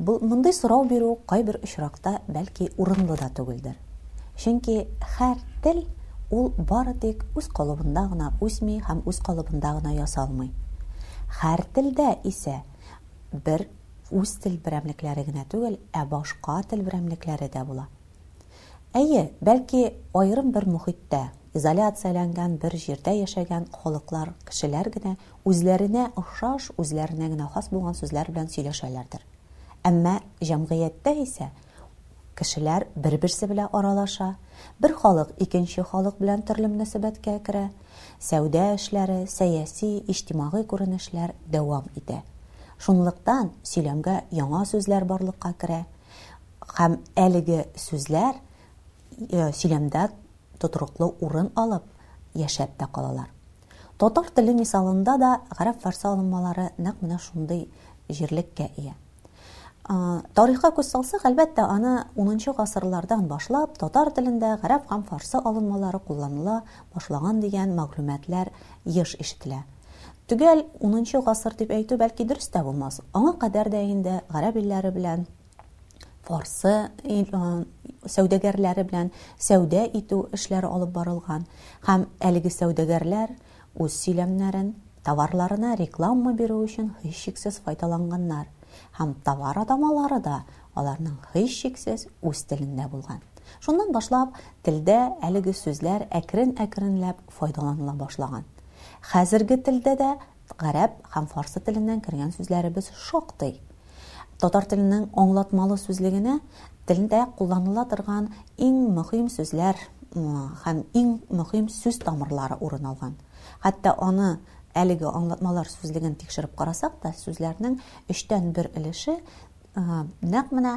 Бу мондый сорау бирү кайбер очракта бәлки урынлы да түгелдер. Чөнки һәр тел ул бары тик үз калыбында гына үсми һәм үз калыбында гына ясалмый. Һәр телдә исә бер үз тел берәмлекләре генә түгел, ә башка тел берәмлекләре дә була. Әйе, бәлки, аерым бер мохиттә, изоляцияләнгән бер җирдә яшәгән халыклар, кешеләр генә үзләренә охшаш, үзләренә генә хас булган сүзләр белән сөйләшәләрдер. Әмма җәмгыятьтә исә кешеләр бер-берсе белә аралаша, бер халык икенче халык белән төрле мөнәсәбәткә керә, сәүдә эшләре, сәяси, иҗтимагый күренешләр дәвам итә. Шунлыктан сөйләмгә яңа сүзләр барлыкка керә. Һәм әлеге сүзләр сөйләмдә тотрыклы урын алып, яшәп тә калалар. Татар теле мисалында да гарәп-фарсы алынмалары нәкъ менә шундый җирлеккә ия. Тарихка күз салсак, әлбәттә, аны 10 гасырлардан башлап татар телендә гарәп һәм фарсы алынмалары кулланыла башлаган дигән мәгълүматлар еш ишетелә. Төгәл 10 гасыр дип әйтү бәлки дөрес тә булмас. Аңа кадәр дә инде гарәп илләре белән фарсы сәүдәгәрләре белән сәүдә итү эшләре алып барылган һәм әлеге сәүдәгәрләр үз сөйләмнәрен товарларына реклама бирү өчен һичшиксез файдаланганнар һәм товар атамалары да аларның һичшиксез үз телендә булган. Шуннан башлап, телдә әлеге сүзләр әкрен-әкренләп файдаланыла башлаган. Хәзерге телдә дә Гарәп һәм фарсы теленнән кергән сүзләребез шактый. Татар теленең аңлатмалы сүзлегенә телдә кулланыла торган иң мөһим сүзләр һәм иң мөһим сүз тамырлары урын алган. Хәтта аны, әлеге аңлатмалар сүзлеген тикшереп карасак та, сүзләрнең өчтән бер өлеше Нәкъ менә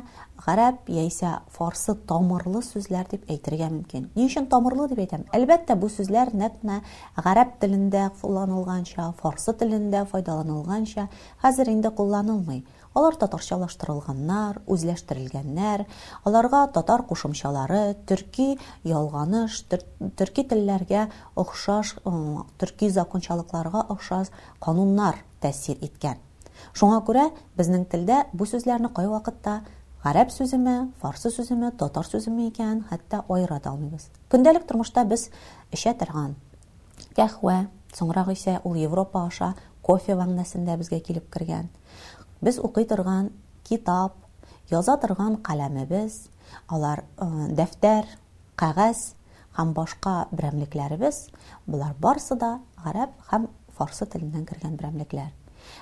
гарәп яисә фарсы тамырлы сүзләр дип әйтергә мөмкин. Ни өчен тамырлы дип әйтәм? Әлбәттә, бу сүзләр нәкъ менә гарәп телендә кулланылганча, фарсы телендә файдаланылганча хәзер инде кулланылмый. Алар татарчалаштырылганнар, үзләштерелгәннәр, аларга татар кушымчалары, төрки ялганыш, төрки телләргә охшаш, төрки закончалыкларга охшаш кануннар тәэсир иткән. Шуңа күрә безнең телдә бу сүзләрне кайвакытта гарәп сүземе, фарсы сүземе, татар сүземе икәнен хәтта аера да алмыйбыз. Көндәлек тормышта без эчә торган кәхвә, соңрак исә ул Европа аша кофе мәгънәсендә безгә килеп кергән, без укый торган китап, яза торган каләмебез, алар дәфтәр, кәгазь һәм башка берәмлекләребез, болар барысы да гарәп һәм фарсы теленнән кергән берәмлекләр.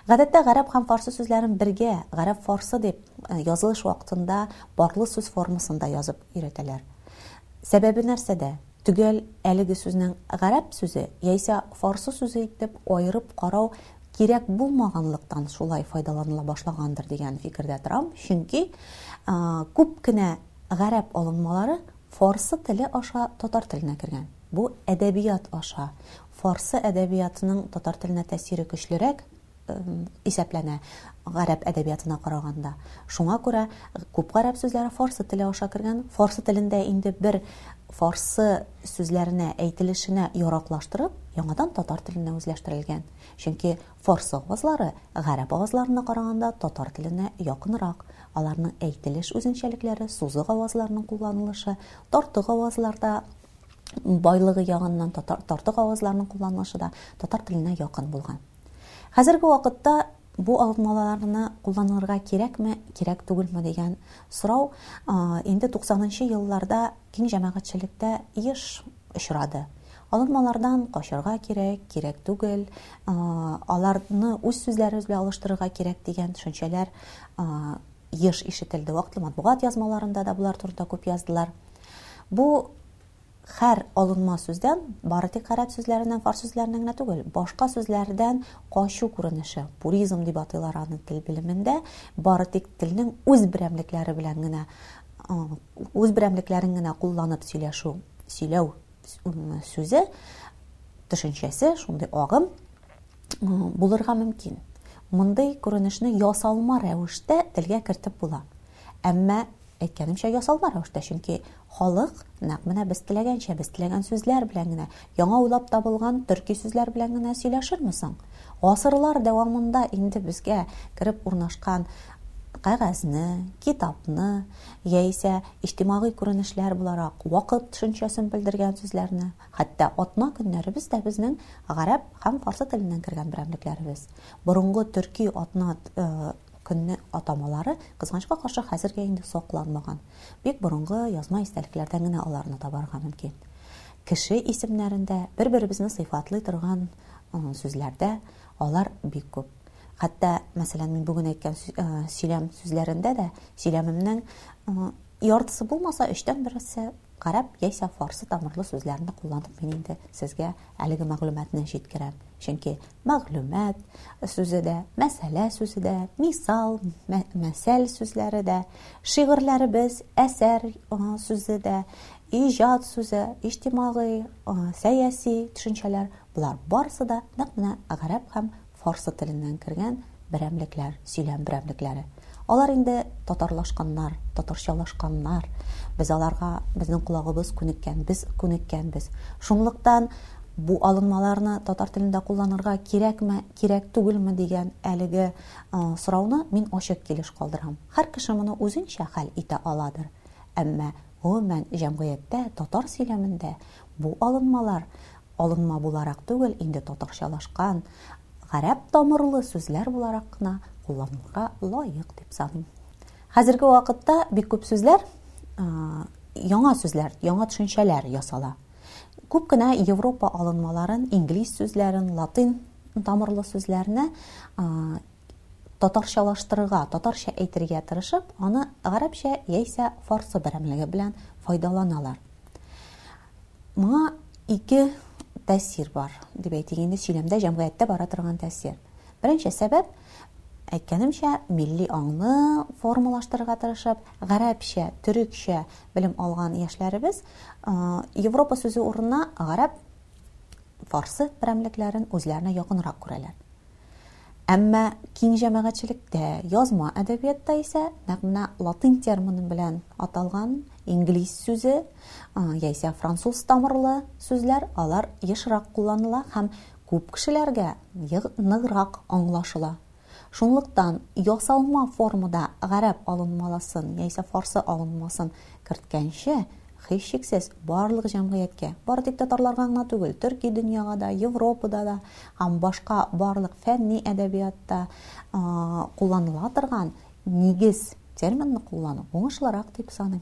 Гадәттә гарәп һәм фарсы сүзләрен бергә, гарәп-фарсы дип, язылыш вакытында парлы сүз формасында язып өйрәтәләр. Сәбәбе нәрсәдә? Төгәл әлеге сүзнең гарәп сүзе яисә фарсы сүзе итеп аерып карау кирәк булмаганлыктан шулай файдаланыла башлагандыр дигән фикердә торам, чөнки күп кенә Гарәп алынмалары фарсы теле аша татар теленә кергән. Бу әдәбият аша фарсы әдәбиятының татар теленә тәэсире көчлерәк исәпләнә, гарәп әдәбиятына караганда. Шуңа күрә күп гарәп сүзләре фарсы теле аша кергән. Фарсы телендә инде бер фарсы сүзләренә, әйтелешенә яраклаштырып, яңадан татар теленә үзләштерелгән. Чөнки Фарсы авазлары гарәп авазларына караганда татар теленә якынрак, аларның әйтелеш үзенчәлекләре, сузык авазларның кулланылышы, тартык авазларда байлыгы ягыннан татар тартык авазларның кулланылышы да татар теленә якын булган. Хәзерге вакытта бу алмаларны кулланырга кирәкме, кирәк түгелме дигән сорау инде 90 нчы елларда киң җәмәгатьчелектә еш очрады. Алынмалардан качарга кирәк, кирәк түгел, аларны үз сүзләребез белән алыштырырга кирәк дигән төшенчәләр еш ишетелде. Вакытлы матбугат язмаларында да болар турында күп яздылар. Бу хәр алынма сүздән, бары тик гарәп сүзләреннән, фарс сүзләреннән генә түгел, башка сүзләрдән качу күренеше, пуризм дип атыйлар аны тел белемендә, бары тик телнең үз берәмлекләре белән генә үз берәмлекләрен генә кулланып сөйләшү, сөйләү сүзе, төшенчәсе, шундый агым булырга мөмкин. Мондый күренешне ясалма рәвештә телгә кертеп була. Әмма әйткәнемчә ясалма рәвештә, чөнки халык нәкъ менә без теләгәнчә, без теләгән сүзләр белән генә Яңа уйлап табылган төрки сүзләр белән генә сөйләшерме соң? Гасырлар дәвамында инде безгә кереп урнашкан кәгазьне, китапны, яисә иҗтимагый күренешләр буларак вакыт төшенчәсен белдергән сүзләрне, хәтта атна көннәребез дә безнең гарәп һәм фарсы теленнән кергән берәмлекләребез. Борынгы төрки атна көнне атамалары, кызганычка каршы, хәзергә инде сакланмаган. Бик борынгы язма истәлекләрдән генә аларны табарга мөмкин. Кеше исемнәрендә, бер-беребезне сыйфатлый торган сүзләрдә алар бик күп. Хәтта, мәсәлән, мин бүген әйткән сөйләм сүзләрендә дә сөйләмемнең яртысы булмаса, өчтән берсе гарәп яисә фарсы тамырлы сүзләрне кулланып мин инде сезгә әлеге мәгълүматны җиткерәм. Чөнки мәгълүмат сүзе дә, мәсьәлә сүзе дә, мисал, мәсәл сүзләре дә, шигырьләребез, әсәр сүзе дә, Иҗат сүзе, иҗтимагый, сәяси төшенчәләр, болар барысы да нәкъ менә гарәп һәм фарсы теленнән кергән берәмлекләр, сөйләм берәмлекләре. Алар инде татарлашканнар, татарчалашканнар. Без аларга, безнең колагыбыз күнеккән, без күнеккәнбез. Шунлыктан бу алынмаларны татар телендә кулланырга кирәкме, кирәк түгелме дигән әлеге сорауны мин ачык килеш калдырам. Һәр кеше моны үзенчә хәл итә аладыр. Әмма Гомумән, җәмгыятьтә, татар сөйләмендә бу алынмалар, алынма буларак түгел, инде татарчалашкан, гарәп тамырлы сүзләр буларак кына кулланылырга лаек дип саныйм. Хәзерге вакытта бик күп сүзләр, яңа сүзләр, яңа төшенчәләр ясала. Күп кенә Европа алынмаларын, инглиз сүзләрен, латин тамырлы сүзләрне татарчалаштырырга, татарча әйтергә тырышып, аны гарәпчә яисә фарсы берәмлеге белән файдаланалар. Моңа ике тәэсир бар, дип әйтик инде, сөйләмдә, җәмгыятьтә бара торган тәэсир. Беренче сәбәп, әйткәнемчә, милли аңны формалаштырырга тырышып, гарәпчә, төрекчә белем алган яшьләребез Европа сүзе урынына гарәп, фарсы берәмлекләрен үзләренә якынрак күрәләр. Әмма киң җәмәгатьчелектә, язма әдәбиятта исә нәкъ менә латин термины белән аталган инглиз сүзе яисә француз тамырлы сүзләр алар ешрак кулланыла һәм күп кешеләргә ныграк аңлашыла. Шунлыктан ясалма формада гарәп алынмаласын яисә фарсы алынмасын керткәнче, Һичшиксез, барлык җәмгыятькә, бары тик татарларга гына түгел, төрки дөньяга да, Европада да һәм башка барлык фәнни әдәбиятта кулланыла торган нигез терминны куллану уңышлырак дип саныйм.